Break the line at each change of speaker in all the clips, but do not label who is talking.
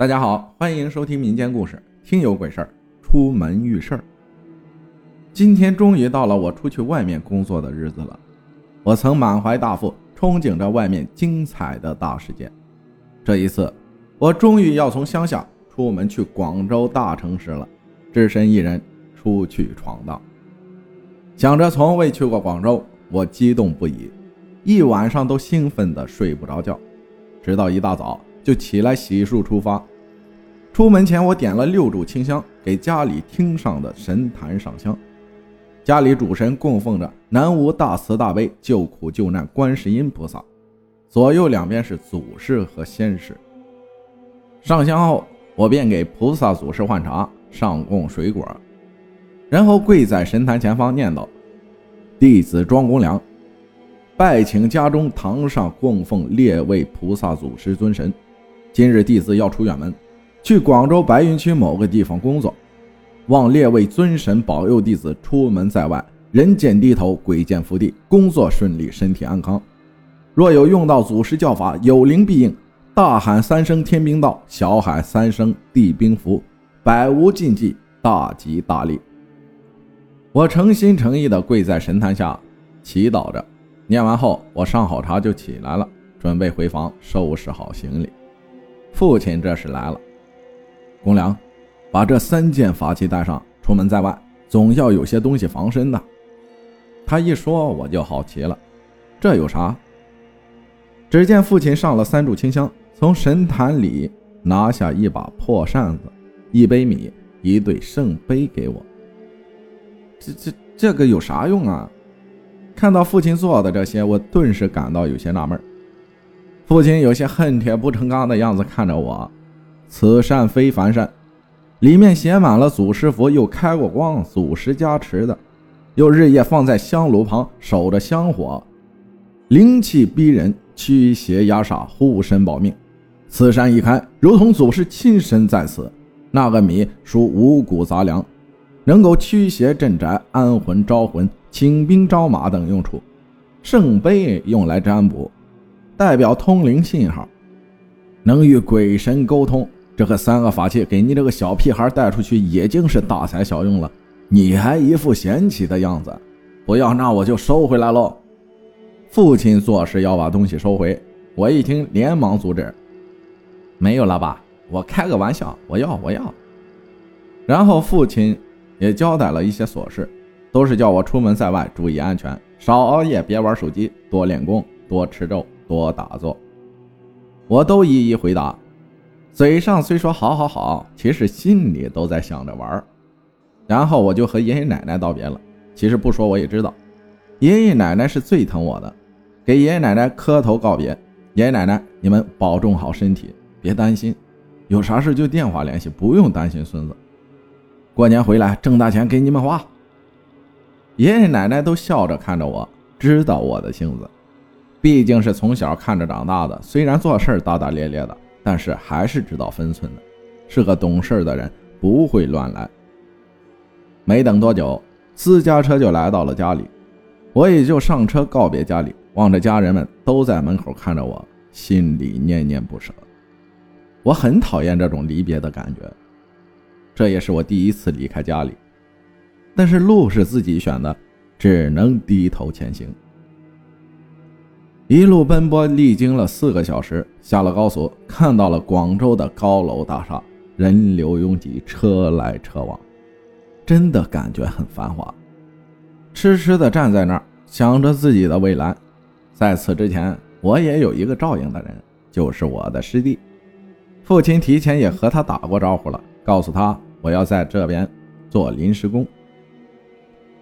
大家好，欢迎收听民间故事《听有鬼事儿》，出门遇事儿。今天终于到了我出去外面工作的日子了。我曾满怀大富，憧憬着外面精彩的大世界。这一次，我终于要从乡下出门去广州大城市了，只身一人出去闯荡。想着从未去过广州，我激动不已，一晚上都兴奋的睡不着觉，直到一大早就起来洗漱出发。出门前，我点了六柱清香，给家里厅上的神坛上香。家里主神供奉着南无大慈大悲救苦救难观世音菩萨，左右两边是祖师和仙师。上香后，我便给菩萨祖师换茶，上供水果，然后跪在神坛前方念叨：“弟子庄公良，拜请家中堂上供奉列位菩萨祖师尊神。今日弟子要出远门，去广州白云区某个地方工作。”望列位尊神保佑弟子出门在外，人见低头，鬼见伏地，工作顺利，身体安康。若有用到祖师教法，有灵必应。大喊三声天兵到，小喊三声地兵符，百无禁忌，大吉大利。我诚心诚意地跪在神坛下祈祷着。念完后，我上好茶就起来了，准备回房收拾好行李。父亲这时来了，公良。把这三件法器带上，出门在外总要有些东西防身的。他一说，我就好奇了，这有啥？只见父亲上了三炷清香，从神坛里拿下一把破扇子、一杯米、一对圣杯给我。这这这个有啥用啊？看到父亲做的这些，我顿时感到有些纳闷。父亲有些恨铁不成钢的样子看着我，此扇非凡扇。里面写满了祖师符，又开过光，祖师加持的，又日夜放在香炉旁守着香火，灵气逼人，驱邪压煞，护身保命。此扇一开，如同祖师亲身在此。那个米属五谷杂粮，能够驱邪镇宅、安魂招魂、请兵招马等用处。圣杯用来占卜，代表通灵信号，能与鬼神沟通。这个三个法器给你这个小屁孩带出去已经是大材小用了，你还一副嫌弃的样子，不要那我就收回来喽。父亲做事要把东西收回，我一听连忙阻止：“没有了吧？我开个玩笑，我要我要。”然后父亲也交代了一些琐事，都是叫我出门在外注意安全，少熬夜，别玩手机，多练功，多吃肉，多打坐。我都一一回答。嘴上虽说好好好，其实心里都在想着玩然后我就和爷爷奶奶道别了。其实不说我也知道，爷爷奶奶是最疼我的。给爷爷奶奶磕头告别，爷爷奶奶你们保重好身体，别担心，有啥事就电话联系，不用担心孙子。过年回来挣大钱给你们花。爷爷奶奶都笑着看着我，知道我的性子，毕竟是从小看着长大的，虽然做事大大咧咧的。但是还是知道分寸的，是个懂事的人，不会乱来。没等多久，私家车就来到了家里，我也就上车告别家里，望着家人们都在门口看着我，心里念念不舍。我很讨厌这种离别的感觉，这也是我第一次离开家里，但是路是自己选的，只能低头前行。一路奔波，历经了四个小时，下了高速，看到了广州的高楼大厦，人流拥挤，车来车往，真的感觉很繁华。痴痴地站在那儿，想着自己的未来。在此之前，我也有一个照应的人，就是我的师弟。父亲提前也和他打过招呼了，告诉他我要在这边做临时工。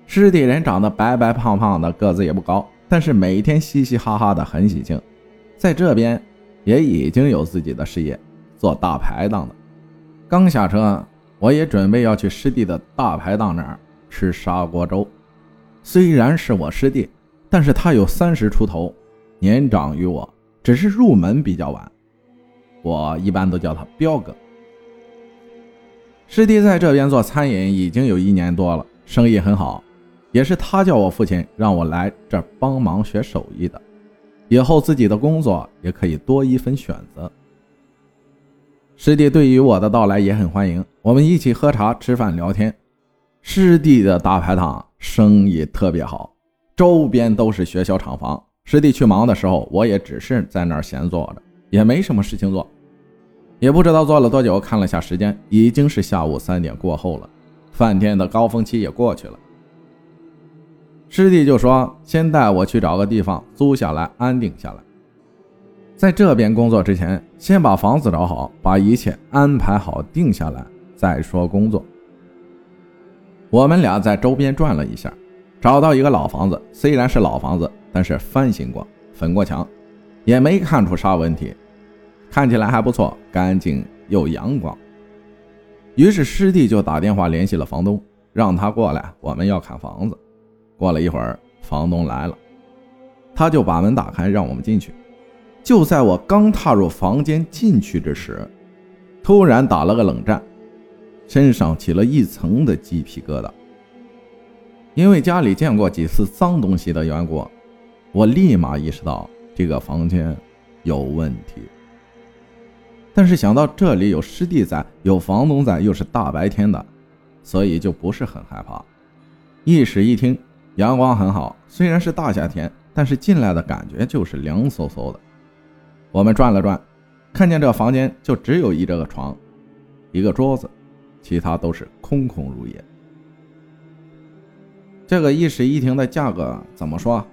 师弟人长得白白胖胖的，个子也不高。但是每天嘻嘻哈哈的很喜庆，在这边也已经有自己的事业，做大排档的。刚下车，我也准备要去师弟的大排档那儿吃砂锅粥。虽然是我师弟，但是他有三十出头，年长于我，只是入门比较晚。我一般都叫他彪哥。师弟在这边做餐饮已经有一年多了，生意很好。也是他叫我父亲让我来这帮忙学手艺的，以后自己的工作也可以多一分选择。师弟对于我的到来也很欢迎，我们一起喝茶、吃饭、聊天。师弟的大排档生意特别好，周边都是学校厂房。师弟去忙的时候，我也只是在那儿闲坐着，也没什么事情做。也不知道坐了多久，看了下时间，已经是下午三点过后了，饭店的高峰期也过去了。师弟就说：“先带我去找个地方租下来，安定下来。”在这边工作之前，先把房子找好，把一切安排好，定下来再说工作。我们俩在周边转了一下，找到一个老房子，虽然是老房子，但是翻新过，粉过墙，也没看出啥问题，看起来还不错，干净又阳光。于是师弟就打电话联系了房东，让他过来，我们要看房子。过了一会儿，房东来了，他就把门打开，让我们进去。就在我刚踏入房间进去之时，突然打了个冷战，身上起了一层的鸡皮疙瘩。因为家里见过几次脏东西的缘故，我立马意识到这个房间有问题。但是想到这里有师弟在，有房东在，又是大白天的，所以就不是很害怕。一室一厅，阳光很好，虽然是大夏天，但是进来的感觉就是凉飕飕的。我们转了转，看见这房间就只有一这个床，一个桌子，其他都是空空如也。这个一室一厅的价格怎么说？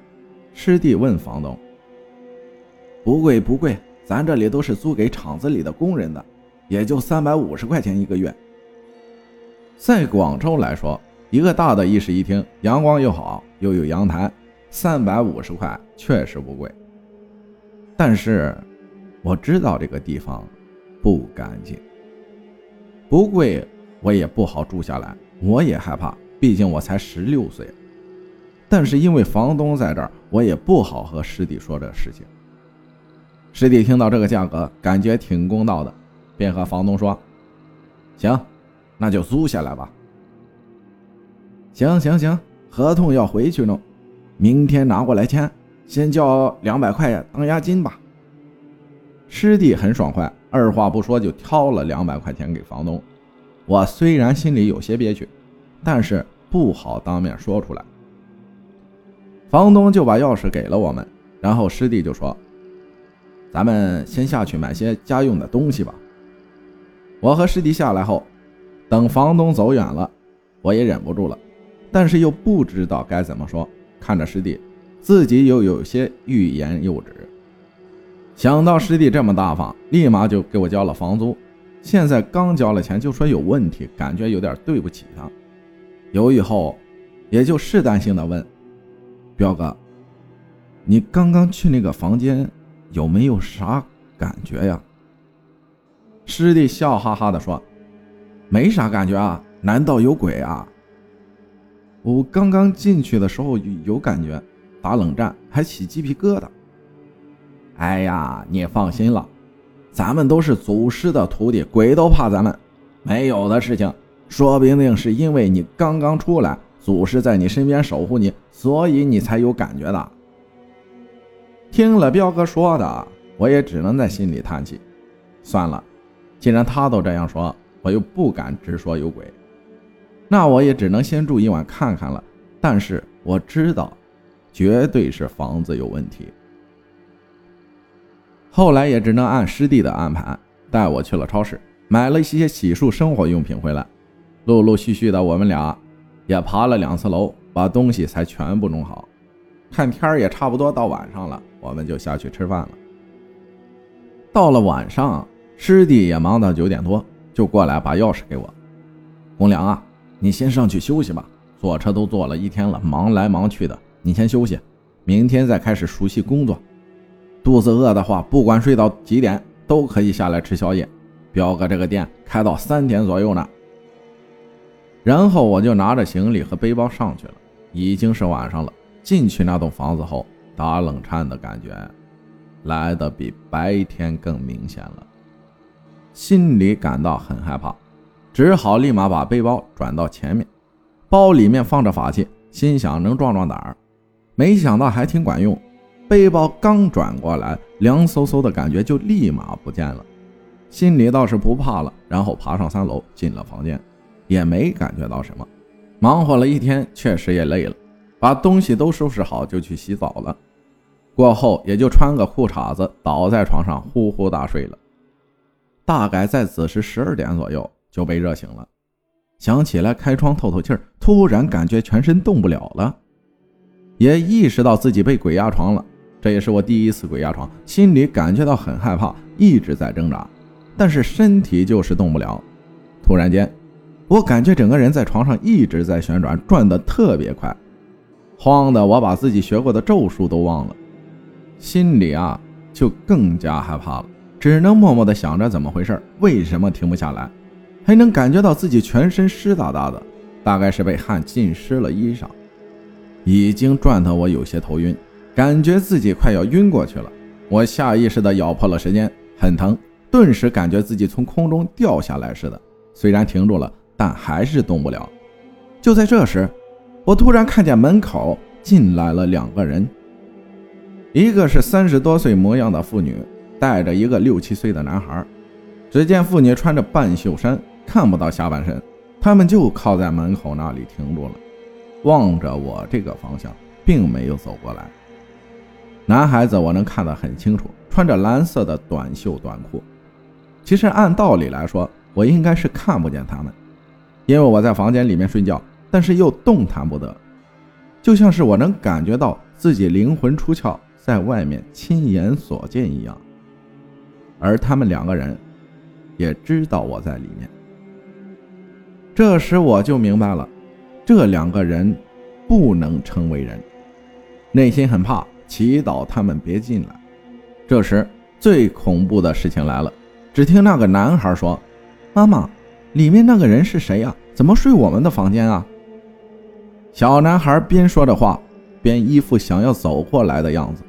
师弟问房东。不贵不贵，咱这里都是租给厂子里的工人的，也就三百五十块钱一个月。在广州来说，一个大的一室一厅，阳光又好，又有阳台，三百五十块确实不贵。但是，我知道这个地方不干净，不贵，我也不好住下来，我也害怕，毕竟我才十六岁。但是因为房东在这儿，我也不好和师弟说这事情。师弟听到这个价格，感觉挺公道的，便和房东说：“行，那就租下来吧。”“行行行，合同要回去弄，明天拿过来签。”先交两百块当押金吧。师弟很爽快，二话不说就掏了两百块钱给房东。我虽然心里有些憋屈，但是不好当面说出来。房东就把钥匙给了我们，然后师弟就说：“咱们先下去买些家用的东西吧。”我和师弟下来后，等房东走远了，我也忍不住了，但是又不知道该怎么说，看着师弟。自己又有些欲言又止，想到师弟这么大方，立马就给我交了房租。现在刚交了钱就说有问题，感觉有点对不起他。犹豫后，也就试探性的问：“彪哥，你刚刚去那个房间，有没有啥感觉呀？”师弟笑哈哈的说：“没啥感觉啊，难道有鬼啊？我刚刚进去的时候有感觉。”打冷战还起鸡皮疙瘩。哎呀，你放心了，咱们都是祖师的徒弟，鬼都怕咱们。没有的事情，说不定是因为你刚刚出来，祖师在你身边守护你，所以你才有感觉的。听了彪哥说的，我也只能在心里叹气。算了，既然他都这样说，我又不敢直说有鬼，那我也只能先住一晚看看了。但是我知道。绝对是房子有问题。后来也只能按师弟的安排，带我去了超市，买了一些洗漱生活用品回来。陆陆续续的，我们俩也爬了两次楼，把东西才全部弄好。看天也差不多到晚上了，我们就下去吃饭了。到了晚上，师弟也忙到九点多，就过来把钥匙给我。红良啊，你先上去休息吧，坐车都坐了一天了，忙来忙去的。你先休息，明天再开始熟悉工作。肚子饿的话，不管睡到几点，都可以下来吃宵夜。彪哥这个店开到三点左右呢。然后我就拿着行李和背包上去了。已经是晚上了。进去那栋房子后，打冷颤的感觉来的比白天更明显了，心里感到很害怕，只好立马把背包转到前面，包里面放着法器，心想能壮壮胆儿。没想到还挺管用，背包刚转过来，凉飕飕的感觉就立马不见了。心里倒是不怕了。然后爬上三楼，进了房间，也没感觉到什么。忙活了一天，确实也累了，把东西都收拾好，就去洗澡了。过后也就穿个裤衩子，倒在床上呼呼大睡了。大概在子时十二点左右就被热醒了，想起来开窗透透气儿，突然感觉全身动不了了，也意识到自己被鬼压床了。这也是我第一次鬼压床，心里感觉到很害怕，一直在挣扎，但是身体就是动不了。突然间，我感觉整个人在床上一直在旋转，转得特别快，慌的我把自己学过的咒术都忘了，心里啊就更加害怕了。只能默默地想着怎么回事，为什么停不下来，还能感觉到自己全身湿哒哒的，大概是被汗浸湿了衣裳，已经转得我有些头晕，感觉自己快要晕过去了。我下意识地咬破了时间，很疼，顿时感觉自己从空中掉下来似的，虽然停住了，但还是动不了。就在这时，我突然看见门口进来了两个人，一个是三十多岁模样的妇女。带着一个六七岁的男孩，只见妇女穿着半袖衫，看不到下半身。他们就靠在门口那里停住了，望着我这个方向，并没有走过来。男孩子我能看得很清楚，穿着蓝色的短袖短裤。其实按道理来说，我应该是看不见他们，因为我在房间里面睡觉，但是又动弹不得，就像是我能感觉到自己灵魂出窍，在外面亲眼所见一样。而他们两个人也知道我在里面。这时我就明白了，这两个人不能称为人，内心很怕，祈祷他们别进来。这时最恐怖的事情来了，只听那个男孩说：“妈妈，里面那个人是谁呀？怎么睡我们的房间啊？”小男孩边说着话，边一副想要走过来的样子。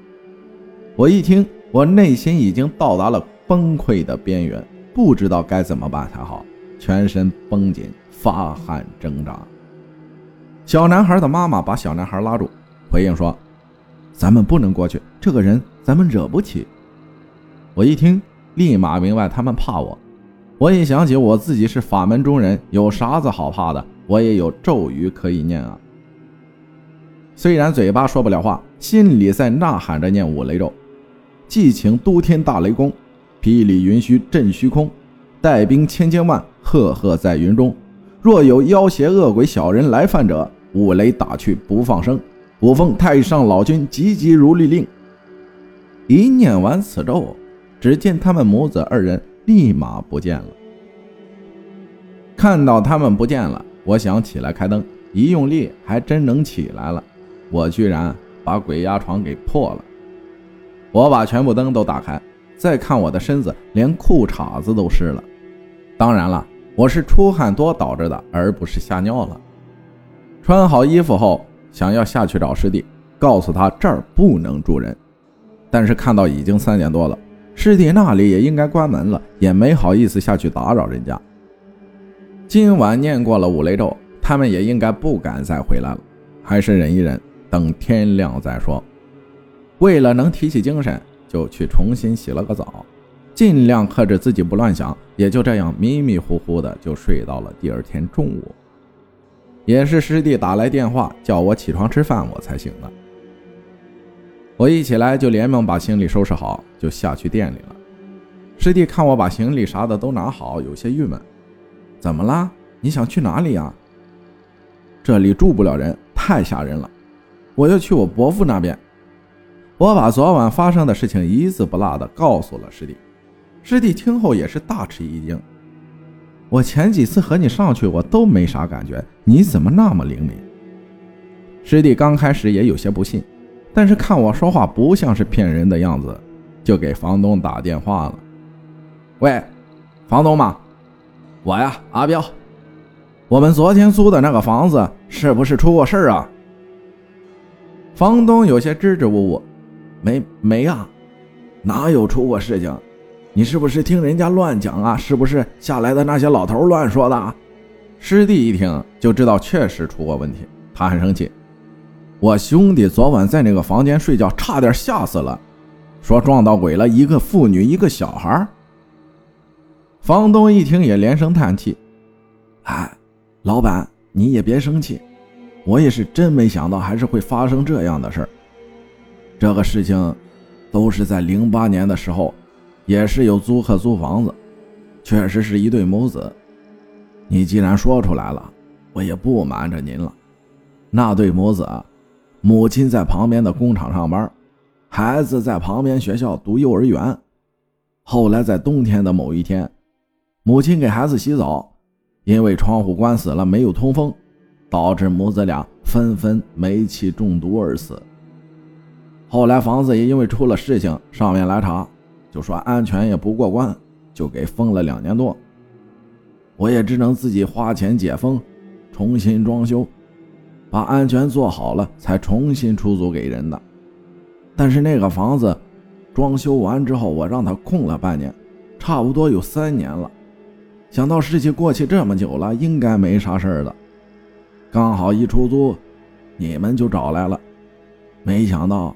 我一听，我内心已经到达了。崩溃的边缘，不知道该怎么办才好，全身绷紧，发汗挣扎。小男孩的妈妈把小男孩拉住，回应说：“咱们不能过去，这个人咱们惹不起。”我一听，立马明白他们怕我。我一想起我自己是法门中人，有啥子好怕的？我也有咒语可以念啊。虽然嘴巴说不了话，心里在呐喊着念五雷咒，祭请都天大雷公。霹雳云虚震虚空，带兵千千万，赫赫在云中。若有妖邪恶鬼小人来犯者，五雷打去不放生。我奉太上老君急急如律令。一念完此咒，只见他们母子二人立马不见了。看到他们不见了，我想起来开灯，一用力还真能起来了。我居然把鬼压床给破了。我把全部灯都打开。再看我的身子，连裤衩子都湿了。当然了，我是出汗多导致的，而不是吓尿了。穿好衣服后，想要下去找师弟，告诉他这儿不能住人。但是看到已经三点多了，师弟那里也应该关门了，也没好意思下去打扰人家。今晚念过了五雷咒，他们也应该不敢再回来了，还是忍一忍，等天亮再说。为了能提起精神。就去重新洗了个澡，尽量克制自己不乱想，也就这样迷迷糊糊的就睡到了第二天中午。也是师弟打来电话叫我起床吃饭，我才醒的。我一起来就连忙把行李收拾好，就下去店里了。师弟看我把行李啥的都拿好，有些郁闷：“怎么啦？你想去哪里呀？”“这里住不了人，太吓人了，我要去我伯父那边。”我把昨晚发生的事情一字不落的告诉了师弟，师弟听后也是大吃一惊。我前几次和你上去，我都没啥感觉，你怎么那么灵敏？师弟刚开始也有些不信，但是看我说话不像是骗人的样子，就给房东打电话了。喂，房东吗？我呀，阿彪。我们昨天租的那个房子是不是出过事啊？房东有些支支吾吾。没没啊，哪有出过事情？你是不是听人家乱讲啊？是不是下来的那些老头乱说的？师弟一听就知道确实出过问题，他很生气。我兄弟昨晚在那个房间睡觉，差点吓死了，说撞到鬼了，一个妇女，一个小孩。房东一听也连声叹气：“哎，老板，你也别生气，我也是真没想到，还是会发生这样的事儿。这个事情都是在零八年的时候，也是有租客租房子，确实是一对母子。你既然说出来了，我也不瞒着您了。那对母子啊，母亲在旁边的工厂上班，孩子在旁边学校读幼儿园。后来在冬天的某一天。”母亲给孩子洗澡，因为窗户关死了，没有通风，导致母子俩纷纷煤气中毒而死。后来房子也因为出了事情，上面来查，就说安全也不过关，就给封了两年多。我也只能自己花钱解封，重新装修，把安全做好了，才重新出租给人的。但是那个房子装修完之后，我让它空了半年，差不多有三年了。想到事情过去这么久了，应该没啥事儿的。刚好一出租，你们就找来了，没想到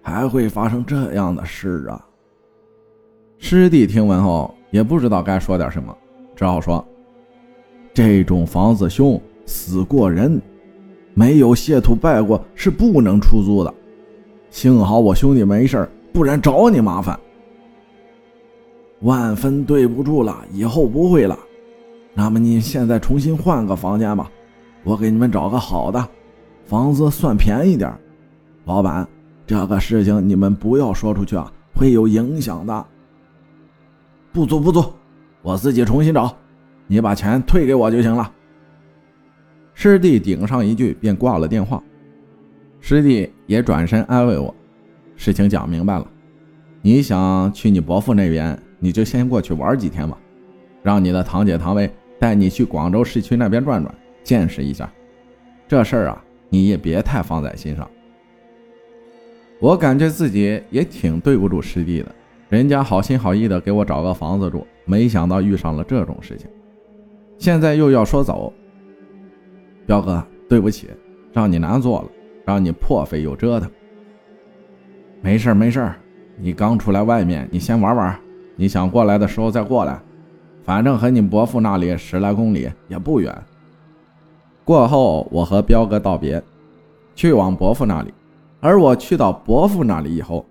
还会发生这样的事啊！师弟听闻后也不知道该说点什么，只好说：“这种房子凶，死过人，没有谢土拜过是不能出租的。幸好我兄弟没事不然找你麻烦。”万分对不住了，以后不会了。那么你现在重新换个房间吧，我给你们找个好的房子，算便宜点。老板，这个事情你们不要说出去啊，会有影响的。不租不租，我自己重新找，你把钱退给我就行了。师弟顶上一句，便挂了电话。师弟也转身安慰我：“事情讲明白了，你想去你伯父那边。”你就先过去玩几天吧，让你的堂姐堂妹带你去广州市区那边转转，见识一下。这事儿啊，你也别太放在心上。我感觉自己也挺对不住师弟的，人家好心好意的给我找个房子住，没想到遇上了这种事情，现在又要说走。彪哥，对不起，让你难做了，让你破费又折腾。没事没事你刚出来外面，你先玩玩。你想过来的时候再过来，反正和你伯父那里十来公里也不远。过后，我和彪哥道别，去往伯父那里。而我去到伯父那里以后，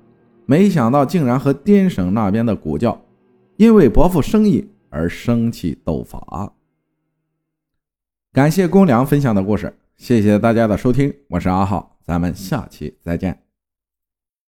没想到竟然和滇省那边的古教因为伯父生意而生气斗法。感谢公良分享的故事，谢谢大家的收听，我是阿浩，咱们下期再见。